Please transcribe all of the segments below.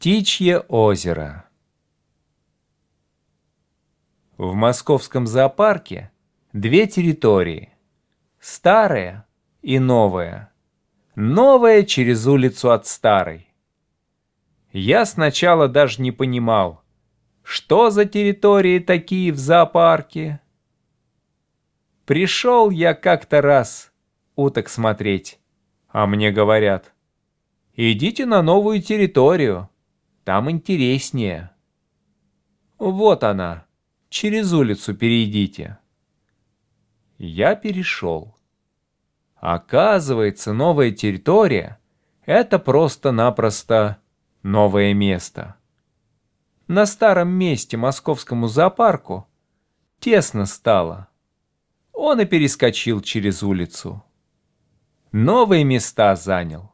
Птичье озеро В московском зоопарке две территории. Старая и новая. Новая через улицу от старой. Я сначала даже не понимал, что за территории такие в зоопарке. Пришел я как-то раз уток смотреть, а мне говорят, идите на новую территорию, там интереснее. Вот она, через улицу перейдите. Я перешел. Оказывается, новая территория — это просто-напросто новое место. На старом месте московскому зоопарку тесно стало. Он и перескочил через улицу. Новые места занял.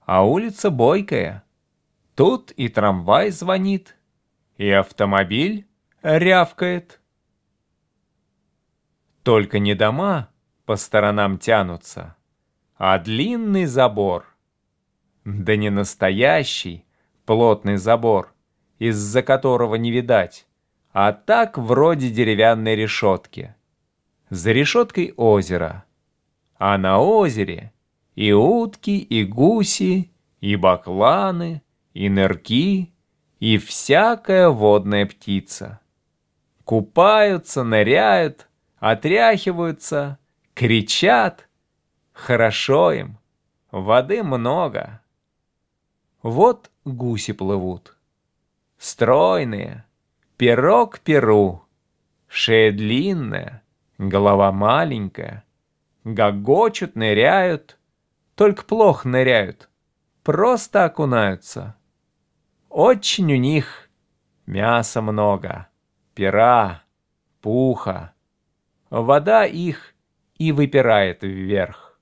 А улица бойкая. Тут и трамвай звонит, и автомобиль рявкает. Только не дома по сторонам тянутся, а длинный забор. Да не настоящий плотный забор, из-за которого не видать, а так вроде деревянной решетки. За решеткой озеро, а на озере и утки, и гуси, и бакланы, и нырки, и всякая водная птица. Купаются, ныряют, отряхиваются, кричат. Хорошо им, воды много. Вот гуси плывут. Стройные, перо перу, шея длинная, голова маленькая. Гогочут, ныряют, только плохо ныряют, просто окунаются. Очень у них мяса много, пера, пуха. Вода их и выпирает вверх.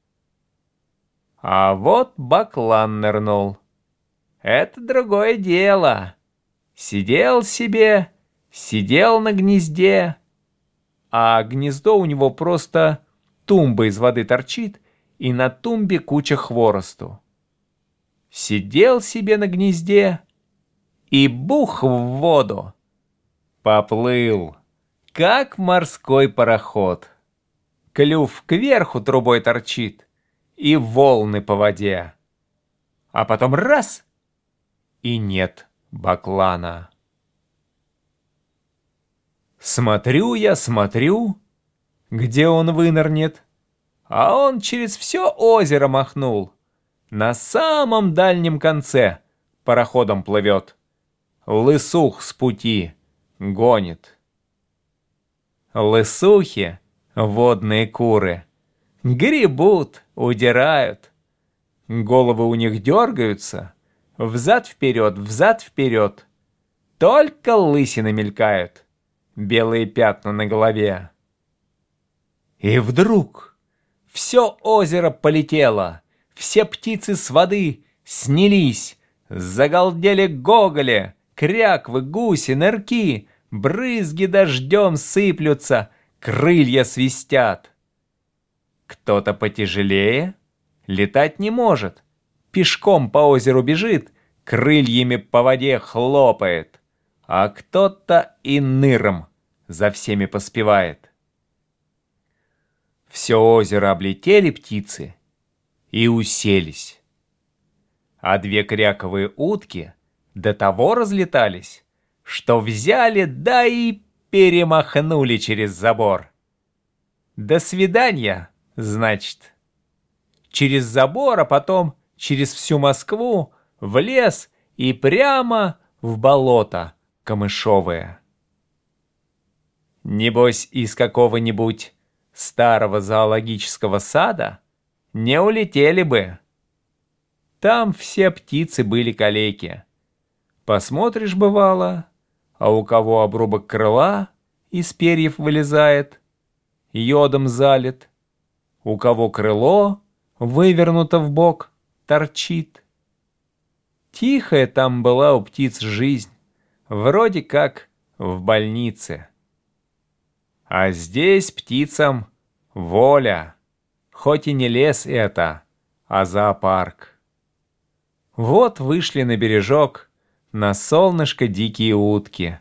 А вот баклан нырнул. Это другое дело. Сидел себе, сидел на гнезде, а гнездо у него просто тумба из воды торчит, и на тумбе куча хворосту. Сидел себе на гнезде, и бух в воду. Поплыл, как морской пароход. Клюв кверху трубой торчит, и волны по воде. А потом раз — и нет баклана. Смотрю я, смотрю, где он вынырнет, а он через все озеро махнул. На самом дальнем конце пароходом плывет лысух с пути гонит. Лысухи, водные куры, гребут, удирают. Головы у них дергаются, взад-вперед, взад-вперед. Только лысины мелькают, белые пятна на голове. И вдруг все озеро полетело, все птицы с воды снялись, загалдели гоголи, кряквы, гуси, нырки, брызги дождем сыплются, крылья свистят. Кто-то потяжелее летать не может, пешком по озеру бежит, крыльями по воде хлопает, а кто-то и ныром за всеми поспевает. Все озеро облетели птицы и уселись. А две кряковые утки — до того разлетались, что взяли, да и перемахнули через забор. До свидания, значит. Через забор, а потом через всю Москву, в лес и прямо в болото камышовое. Небось, из какого-нибудь старого зоологического сада не улетели бы. Там все птицы были калеки. Посмотришь, бывало, а у кого обрубок крыла из перьев вылезает, йодом залит, у кого крыло вывернуто в бок, торчит. Тихая там была у птиц жизнь, вроде как в больнице. А здесь птицам воля, хоть и не лес это, а зоопарк. Вот вышли на бережок — на солнышко дикие утки.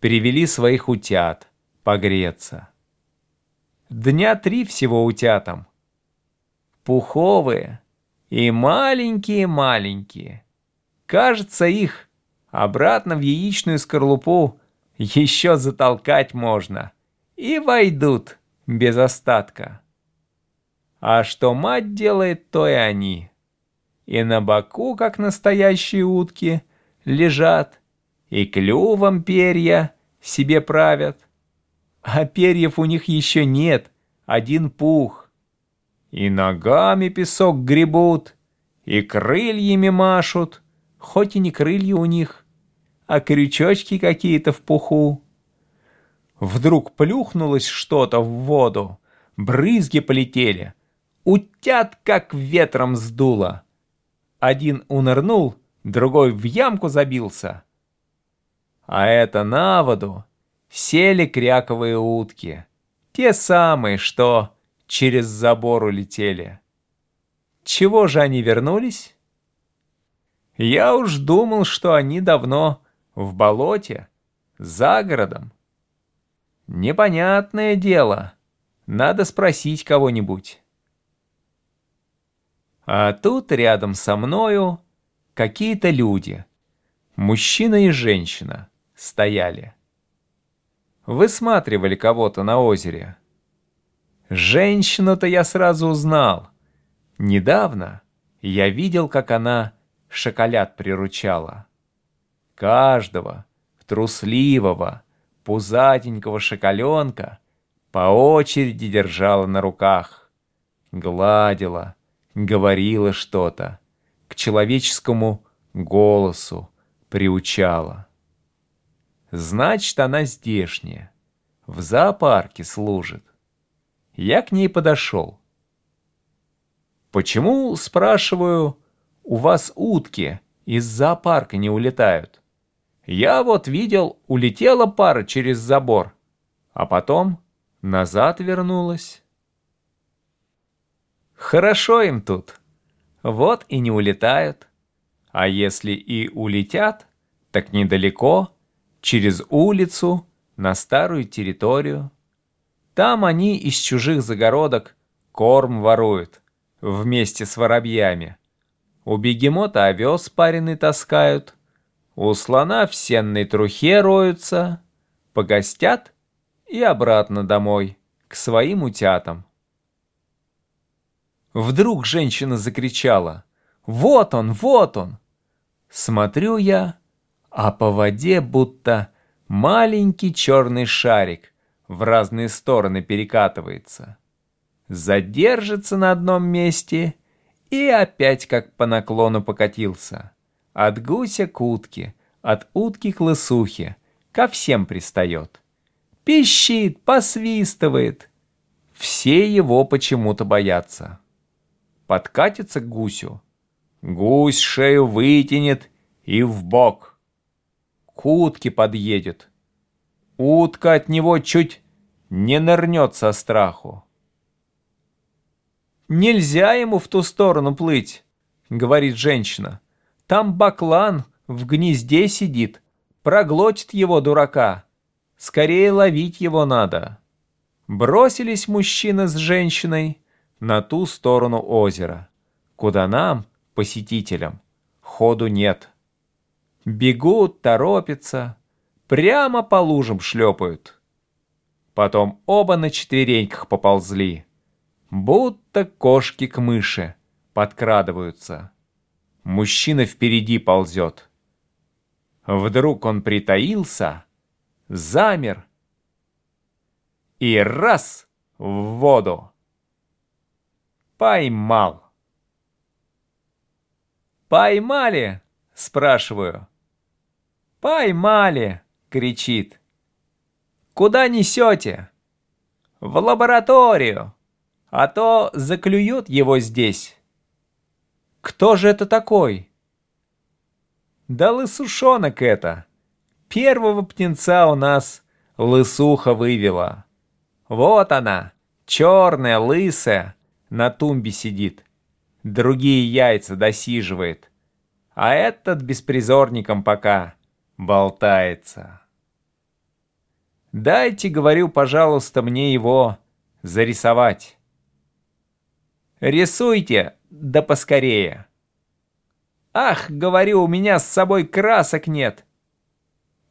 Привели своих утят погреться. Дня три всего утятам. Пуховые и маленькие-маленькие. Кажется, их обратно в яичную скорлупу еще затолкать можно. И войдут без остатка. А что мать делает, то и они. И на боку, как настоящие утки, лежат, и клювом перья себе правят. А перьев у них еще нет, один пух. И ногами песок гребут, и крыльями машут, хоть и не крылья у них, а крючочки какие-то в пуху. Вдруг плюхнулось что-то в воду, брызги полетели, утят как ветром сдуло. Один унырнул, другой в ямку забился. А это на воду сели кряковые утки, те самые, что через забор улетели. Чего же они вернулись? Я уж думал, что они давно в болоте, за городом. Непонятное дело. Надо спросить кого-нибудь. А тут рядом со мною какие-то люди, мужчина и женщина, стояли. Высматривали кого-то на озере. Женщину-то я сразу узнал. Недавно я видел, как она шоколад приручала. Каждого трусливого, пузатенького шоколенка по очереди держала на руках, гладила, говорила что-то, к человеческому голосу приучала. Значит, она здешняя, в зоопарке служит. Я к ней подошел. «Почему, спрашиваю, у вас утки из зоопарка не улетают?» Я вот видел, улетела пара через забор, а потом назад вернулась. Хорошо им тут. Вот и не улетают. А если и улетят, так недалеко, через улицу, на старую территорию. Там они из чужих загородок корм воруют вместе с воробьями. У бегемота овес пареный таскают — у слона в сенной трухе роются, погостят и обратно домой, к своим утятам. Вдруг женщина закричала «Вот он, вот он!» Смотрю я, а по воде будто маленький черный шарик в разные стороны перекатывается. Задержится на одном месте и опять как по наклону покатился. От гуся к утке, от утки к лысухе, ко всем пристает. Пищит, посвистывает. Все его почему-то боятся. Подкатится к гусю. Гусь шею вытянет и в бок. К утке подъедет. Утка от него чуть не нырнет со страху. «Нельзя ему в ту сторону плыть», — говорит женщина. Там баклан в гнезде сидит, проглотит его дурака. Скорее ловить его надо. Бросились мужчина с женщиной на ту сторону озера, куда нам, посетителям, ходу нет. Бегут, торопятся, прямо по лужам шлепают. Потом оба на четвереньках поползли, будто кошки к мыши подкрадываются. Мужчина впереди ползет. Вдруг он притаился, замер и раз в воду. Поймал. «Поймали?» — спрашиваю. «Поймали!» — кричит. «Куда несете?» «В лабораторию, а то заклюют его здесь». Кто же это такой? Да лысушонок это. Первого птенца у нас лысуха вывела. Вот она, черная, лысая, на тумбе сидит. Другие яйца досиживает. а этот беспризорником пока болтается. Дайте, говорю, пожалуйста, мне его зарисовать. Рисуйте, да поскорее. Ах, говорю, у меня с собой красок нет.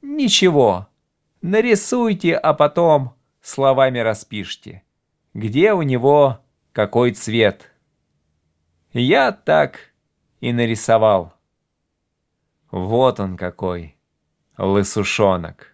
Ничего, нарисуйте, а потом словами распишите, где у него какой цвет. Я так и нарисовал. Вот он какой, лысушонок.